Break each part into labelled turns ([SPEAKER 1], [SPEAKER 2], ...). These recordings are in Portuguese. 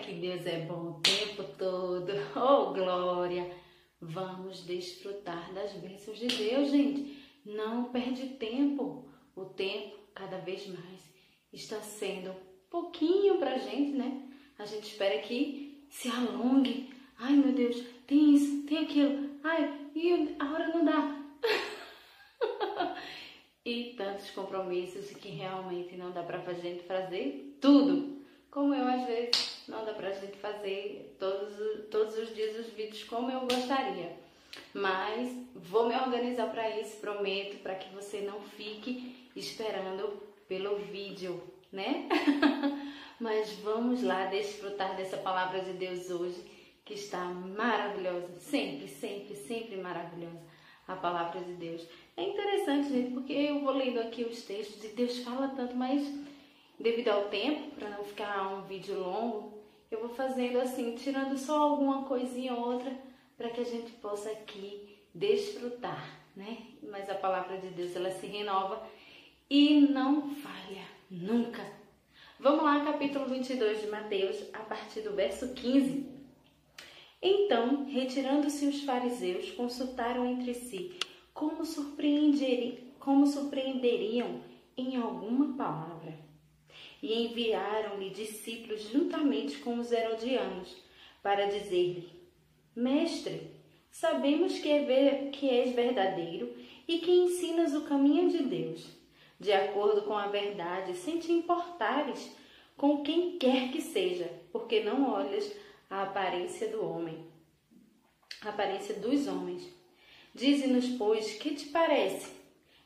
[SPEAKER 1] que Deus é bom o tempo todo. Oh, glória! Vamos desfrutar das bênçãos de Deus, gente. Não perde tempo. O tempo, cada vez mais, está sendo pouquinho pra gente, né? A gente espera que se alongue. Ai, meu Deus, tem isso, tem aquilo. Ai, e a hora não dá. e tantos compromissos que realmente não dá pra gente fazer tudo. Como eu, às vezes, não dá pra gente fazer todos, todos os dias os vídeos como eu gostaria. Mas vou me organizar para isso, prometo, para que você não fique esperando pelo vídeo, né? Mas vamos lá desfrutar dessa palavra de Deus hoje, que está maravilhosa, sempre, sempre, sempre maravilhosa. A palavra de Deus. É interessante, gente, porque eu vou lendo aqui os textos e Deus fala tanto, mas devido ao tempo, para não ficar um vídeo longo, eu vou fazendo assim, tirando só alguma coisinha ou outra, para que a gente possa aqui desfrutar, né? Mas a palavra de Deus, ela se renova e não falha nunca. Vamos lá, capítulo 22 de Mateus, a partir do verso 15. Então, retirando-se os fariseus, consultaram entre si como, como surpreenderiam em alguma palavra e enviaram-lhe discípulos juntamente com os herodianos, para dizer-lhe: Mestre, sabemos que, é que és verdadeiro e que ensinas o caminho de Deus, de acordo com a verdade, sem te importares com quem quer que seja, porque não olhas a aparência do homem, a aparência dos homens. Dize-nos, pois, que te parece?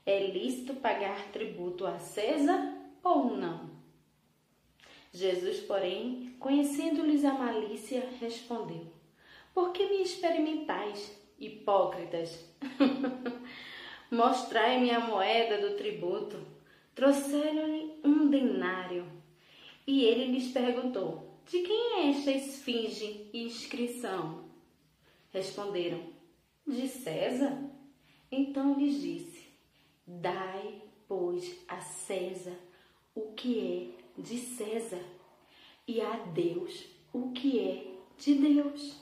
[SPEAKER 1] É lícito pagar tributo a César ou não? Jesus, porém, conhecendo-lhes a malícia, respondeu: Por que me experimentais, hipócritas? Mostrai-me a moeda do tributo. Trouxeram-lhe um denário. E ele lhes perguntou: De quem é esta esfinge e inscrição? Responderam: De César. Então lhes disse: Dai, pois, a César o que é de César e a Deus o que é de Deus.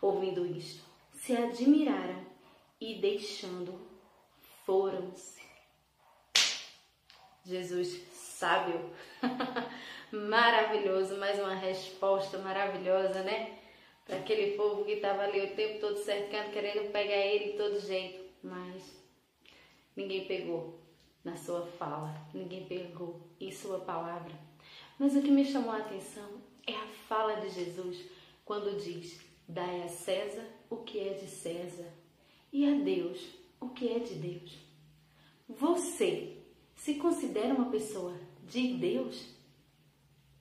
[SPEAKER 1] Ouvindo isto, se admiraram e deixando, foram-se. Jesus sábio, maravilhoso, mais uma resposta maravilhosa, né? Para aquele povo que estava ali o tempo todo cercando, querendo pegar ele de todo jeito, mas ninguém pegou na sua fala, ninguém pegou em sua palavra. Mas o que me chamou a atenção é a fala de Jesus quando diz: Dai a César o que é de César e a Deus o que é de Deus. Você se considera uma pessoa de Deus?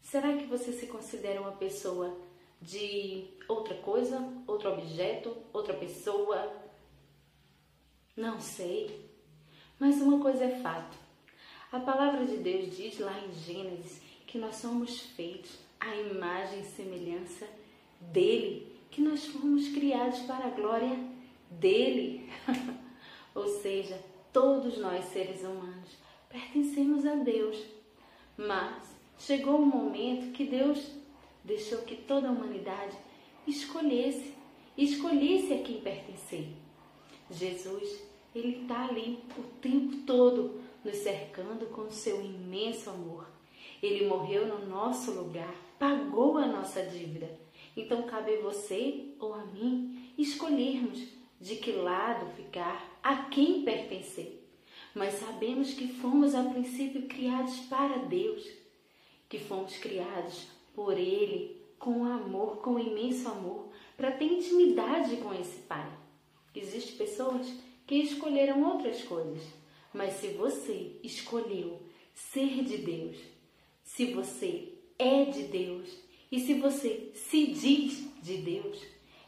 [SPEAKER 1] Será que você se considera uma pessoa de outra coisa, outro objeto, outra pessoa? Não sei. Mas uma coisa é fato. A palavra de Deus diz lá em Gênesis que nós somos feitos à imagem e semelhança dele, que nós fomos criados para a glória dele. Ou seja, todos nós seres humanos pertencemos a Deus. Mas chegou um momento que Deus deixou que toda a humanidade escolhesse, escolhesse a quem pertencer. Jesus ele está ali o tempo todo nos cercando com o seu imenso amor. Ele morreu no nosso lugar, pagou a nossa dívida. Então cabe a você ou a mim escolhermos de que lado ficar, a quem pertencer. Mas sabemos que fomos a princípio criados para Deus, que fomos criados por Ele com amor, com imenso amor, para ter intimidade com esse Pai. Existem pessoas que escolheram outras coisas. Mas se você escolheu ser de Deus, se você é de Deus e se você se diz de Deus,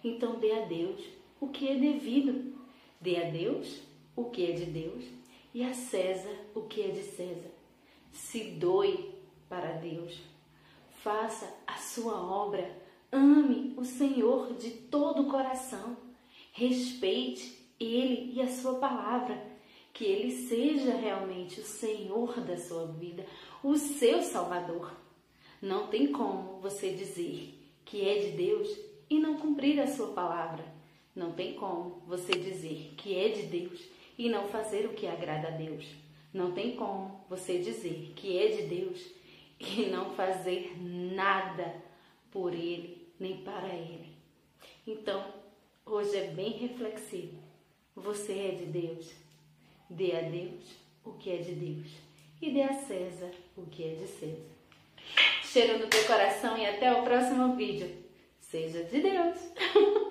[SPEAKER 1] então dê a Deus o que é devido. Dê a Deus o que é de Deus e a César o que é de César. Se doe para Deus. Faça a sua obra. Ame o Senhor de todo o coração. Respeite ele e a Sua palavra. Que Ele seja realmente o Senhor da sua vida, o seu Salvador. Não tem como você dizer que é de Deus e não cumprir a sua palavra. Não tem como você dizer que é de Deus e não fazer o que agrada a Deus. Não tem como você dizer que é de Deus e não fazer nada por Ele nem para Ele. Então, hoje é bem reflexivo. Você é de Deus. Dê a Deus o que é de Deus e dê a César o que é de César. Cheiro no teu coração e até o próximo vídeo. Seja de Deus!